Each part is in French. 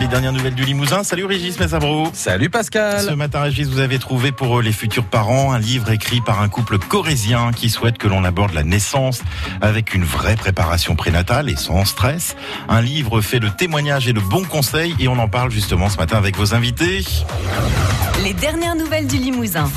Les dernières nouvelles du Limousin. Salut Régis Mesabro. Salut Pascal. Ce matin, Régis, vous avez trouvé pour les futurs parents un livre écrit par un couple corésien qui souhaite que l'on aborde la naissance avec une vraie préparation prénatale et sans stress. Un livre fait de témoignages et de bons conseils et on en parle justement ce matin avec vos invités. Les dernières nouvelles du Limousin.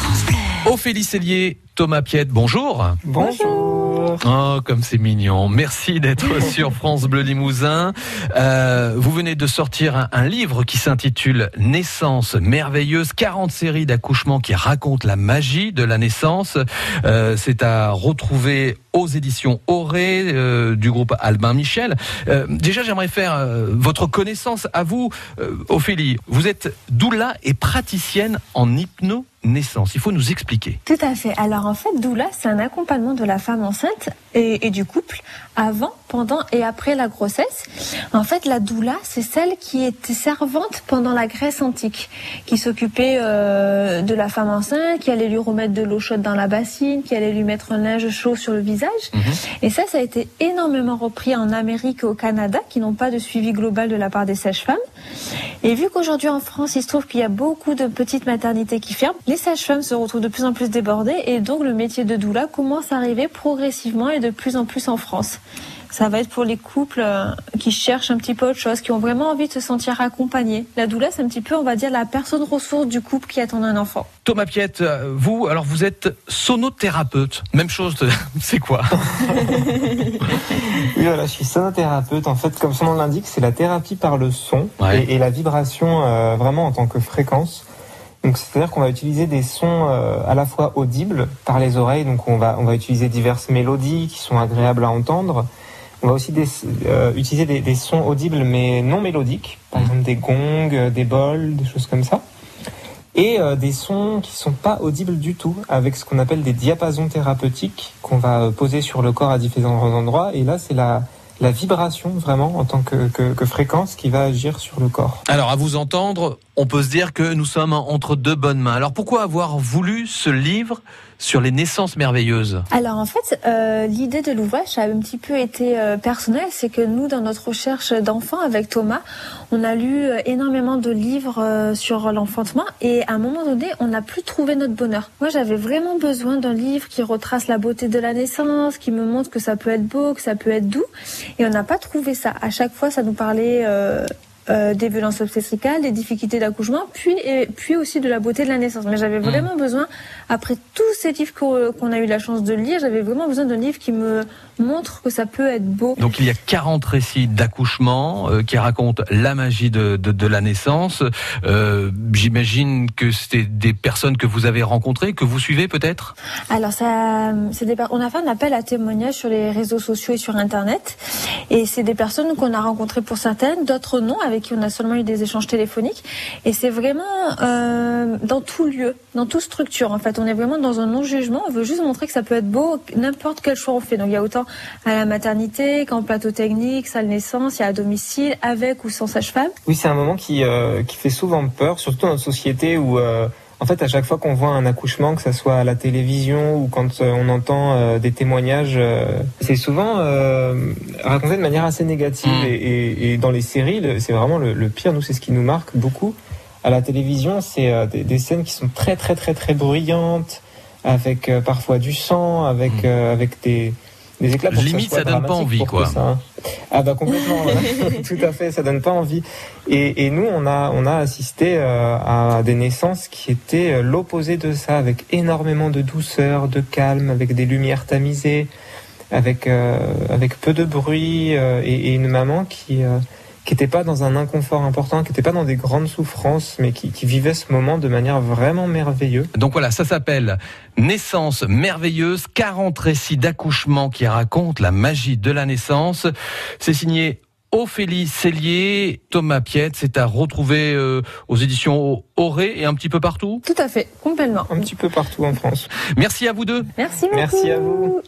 Ophélie Cellier, Thomas Piette, bonjour. Bonjour. Oh, comme c'est mignon. Merci d'être sur France Bleu Limousin. Euh, vous venez de sortir un, un livre qui s'intitule Naissance merveilleuse, 40 séries d'accouchements qui racontent la magie de la naissance. Euh, c'est à retrouver aux éditions Auré euh, du groupe Albin Michel. Euh, déjà, j'aimerais faire euh, votre connaissance à vous, euh, Ophélie. Vous êtes doula et praticienne en hypno-naissance. Il faut nous expliquer. Tout à fait. Alors en fait, doula, c'est un accompagnement de la femme enceinte et, et, du couple avant, pendant et après la grossesse. En fait, la doula, c'est celle qui était servante pendant la Grèce antique, qui s'occupait euh, de la femme enceinte, qui allait lui remettre de l'eau chaude dans la bassine, qui allait lui mettre un linge chaud sur le visage. Mmh. Et ça, ça a été énormément repris en Amérique et au Canada, qui n'ont pas de suivi global de la part des sages-femmes. Et vu qu'aujourd'hui en France, il se trouve qu'il y a beaucoup de petites maternités qui ferment, les sages-femmes se retrouvent de plus en plus débordées et donc le métier de doula commence à arriver progressivement et de plus en plus en France. Ça va être pour les couples qui cherchent un petit peu autre chose, qui ont vraiment envie de se sentir accompagnés. La doula, c'est un petit peu, on va dire, la personne ressource du couple qui attend un enfant. Thomas Piette, vous, alors vous êtes sonothérapeute. Même chose, c'est quoi Oui, voilà, je suis sonothérapeute. En fait, comme son nom l'indique, c'est la thérapie par le son ouais. et, et, la vibration euh, vraiment en tant que fréquence. Donc c'est-à-dire qu'on va utiliser des sons euh, à la fois audibles par les oreilles, donc on va on va utiliser diverses mélodies qui sont agréables à entendre. On va aussi des, euh, utiliser des, des, sons audibles mais non mélodiques, par exemple des gongs, des bols, des choses comme ça. Et euh, des sons qui sont pas audibles du tout, avec ce qu'on appelle des diapasons thérapeutiques qu'on va poser sur le corps à différents endroits. Et là, c'est la la vibration vraiment en tant que, que, que, fréquence qui va agir sur le corps. Alors à vous entendre, on peut se dire que nous sommes entre deux bonnes mains. Alors pourquoi avoir voulu ce livre sur les naissances merveilleuses? Alors en fait, euh, l'idée de l'ouvrage a un petit peu été euh, personnelle, c'est que nous, dans notre recherche d'enfants avec Thomas, on a lu euh, énormément de livres sur l'enfantement et à un moment donné, on n'a plus trouvé notre bonheur. Moi, j'avais vraiment besoin d'un livre qui retrace la beauté de la naissance, qui me montre que ça peut être beau, que ça peut être doux, et on n'a pas trouvé ça. À chaque fois, ça nous parlait euh, des violences obstétricales, des difficultés d'accouchement, puis et, puis aussi de la beauté de la naissance. Mais j'avais vraiment mmh. besoin, après tous ces livres qu'on a eu la chance de lire, j'avais vraiment besoin d'un livre qui me montre que ça peut être beau. Donc il y a 40 récits d'accouchement euh, qui racontent la magie de, de, de la naissance. Euh, J'imagine que c'est des personnes que vous avez rencontrées, que vous suivez peut-être? Alors ça, des, on a fait un appel à témoignages sur les réseaux sociaux et sur Internet. Et c'est des personnes qu'on a rencontrées pour certaines, d'autres non, avec qui on a seulement eu des échanges téléphoniques. Et c'est vraiment euh, dans tout lieu, dans toute structure en fait. On est vraiment dans un non-jugement. On veut juste montrer que ça peut être beau, n'importe quel choix on fait. Donc il y a autant à la maternité qu'en plateau technique, salle naissance, il y a à domicile, avec ou sans sage-femme. Oui, c'est un moment qui, euh, qui fait souvent peur, surtout dans notre société où... Euh en fait, à chaque fois qu'on voit un accouchement, que ce soit à la télévision ou quand euh, on entend euh, des témoignages, euh, c'est souvent raconté de manière assez négative. Mmh. Et, et, et, dans les séries, c'est vraiment le, le, pire. Nous, c'est ce qui nous marque beaucoup. À la télévision, c'est des, des, scènes qui sont très, très, très, très bruyantes, avec parfois du sang, avec, mmh. avec des, des éclats. Pour Limite, ça, ça donne pas envie, quoi. Ça, hein. Ah bah complètement, tout à fait, ça donne pas envie. Et, et nous, on a, on a assisté euh, à des naissances qui étaient l'opposé de ça, avec énormément de douceur, de calme, avec des lumières tamisées, avec, euh, avec peu de bruit, euh, et, et, une maman qui qui n'était pas dans un inconfort important, qui n'était pas dans des grandes souffrances, mais qui, qui, vivait ce moment de manière vraiment merveilleuse. Donc voilà, ça s'appelle Naissance merveilleuse, 40 récits d'accouchement qui racontent la magie de la naissance. C'est signé Ophélie Cellier, Thomas Piette, c'est à retrouver euh, aux éditions Auré et un petit peu partout Tout à fait, complètement. Un petit peu partout en France. Merci à vous deux. Merci beaucoup. Merci à vous.